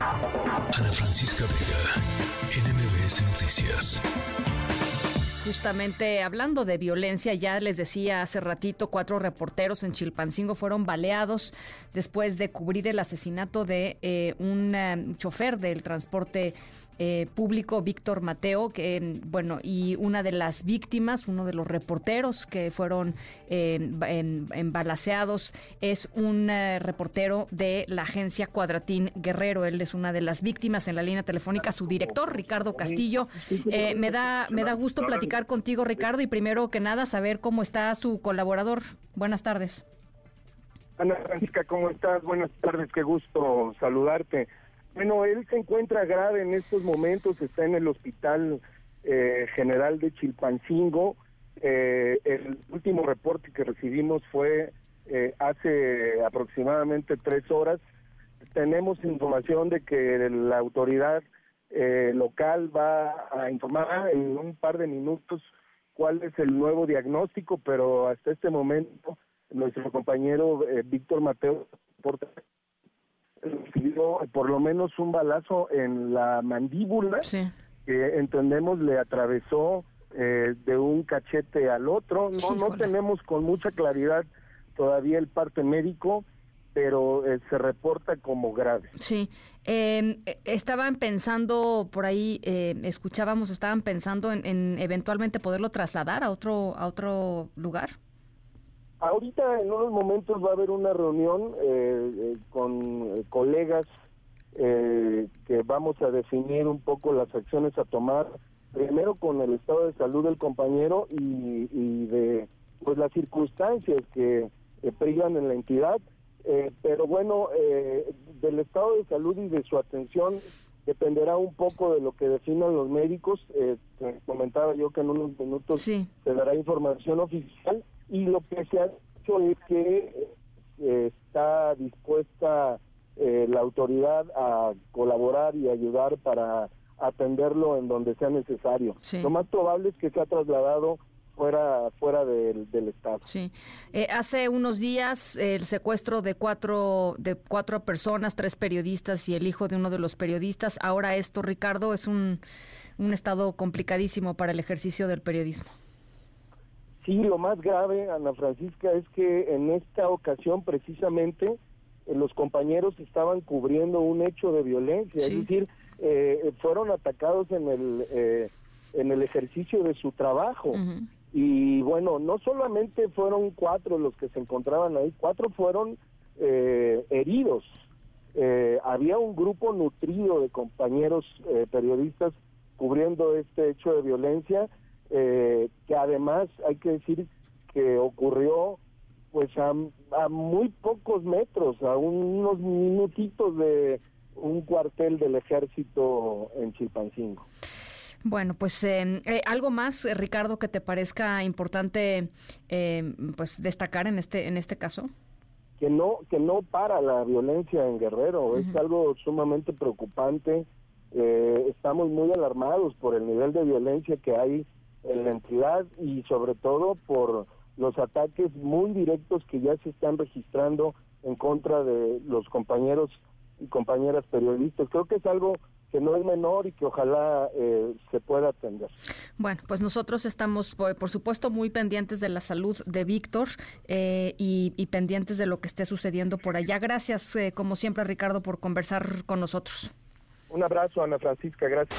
Ana Francisca Vega, NMBS Noticias. Justamente hablando de violencia, ya les decía hace ratito, cuatro reporteros en Chilpancingo fueron baleados después de cubrir el asesinato de eh, un eh, chofer del transporte eh, público, Víctor Mateo, que bueno, y una de las víctimas, uno de los reporteros que fueron embalaseados, es un eh, reportero de la agencia Cuadratín Guerrero. Él es una de las víctimas en la línea telefónica, su director, Ricardo Castillo. Eh, me da, me da gusto platicar contigo, Ricardo, y primero que nada saber cómo está su colaborador. Buenas tardes. Ana Francisca, ¿cómo estás? Buenas tardes, qué gusto saludarte. Bueno, él se encuentra grave en estos momentos, está en el Hospital eh, General de Chilpancingo. Eh, el último reporte que recibimos fue eh, hace aproximadamente tres horas. Tenemos información de que la autoridad local va a informar en un par de minutos cuál es el nuevo diagnóstico, pero hasta este momento nuestro compañero Víctor Mateo recibió por lo menos un balazo en la mandíbula que entendemos le atravesó eh, de un cachete al otro. No, no tenemos con mucha claridad todavía el parte médico, pero eh, se reporta como grave. Sí, eh, estaban pensando por ahí, escuchábamos, estaban pensando en, en, eventualmente poderlo trasladar a otro a otro lugar. Ahorita en unos momentos va a haber una reunión eh, eh, con eh, colegas que vamos a definir un poco las acciones a tomar, primero con el estado de salud del compañero y, de pues las circunstancias que privan en la entidad, pero bueno, del estado de salud y de su atención dependerá un poco de lo que definan los médicos. comentaba yo que en unos minutos se dará información oficial y lo que se ha dicho es que eh, está dispuesta eh, la autoridad a colaborar y ayudar para atenderlo en donde sea necesario. Lo más probable es que se ha trasladado fuera fuera del, del estado. Sí. Eh, hace unos días el secuestro de cuatro de cuatro personas, tres periodistas y el hijo de uno de los periodistas. Ahora esto, Ricardo, es un un estado complicadísimo para el ejercicio del periodismo. Sí, lo más grave, Ana Francisca, es que en esta ocasión precisamente eh, los compañeros estaban cubriendo un hecho de violencia, es decir, eh, fueron atacados en el eh, en el ejercicio de su trabajo. Y bueno, no solamente fueron cuatro los que se encontraban ahí, cuatro fueron heridos. había un grupo nutrido de compañeros periodistas cubriendo este hecho de violencia eh, que además hay que decir que ocurrió pues a, muy pocos metros, a unos minutitos de un cuartel del ejército en Chilpancingo. Bueno, pues eh, eh, algo más, Ricardo, que te parezca importante pues destacar en este en este caso. Que no que no para la violencia en Guerrero, es algo sumamente preocupante. estamos muy alarmados por el nivel de violencia que hay la entidad y sobre todo por los ataques muy directos que ya se están registrando en contra de los compañeros y compañeras periodistas. Creo que es algo que no es menor y que ojalá eh, se pueda atender. Bueno, pues nosotros estamos, por, supuesto, muy pendientes de la salud de Víctor eh, y, pendientes de lo que esté sucediendo por allá. Gracias, eh, como siempre, Ricardo, por conversar con nosotros. Un abrazo, Ana Francisca, gracias.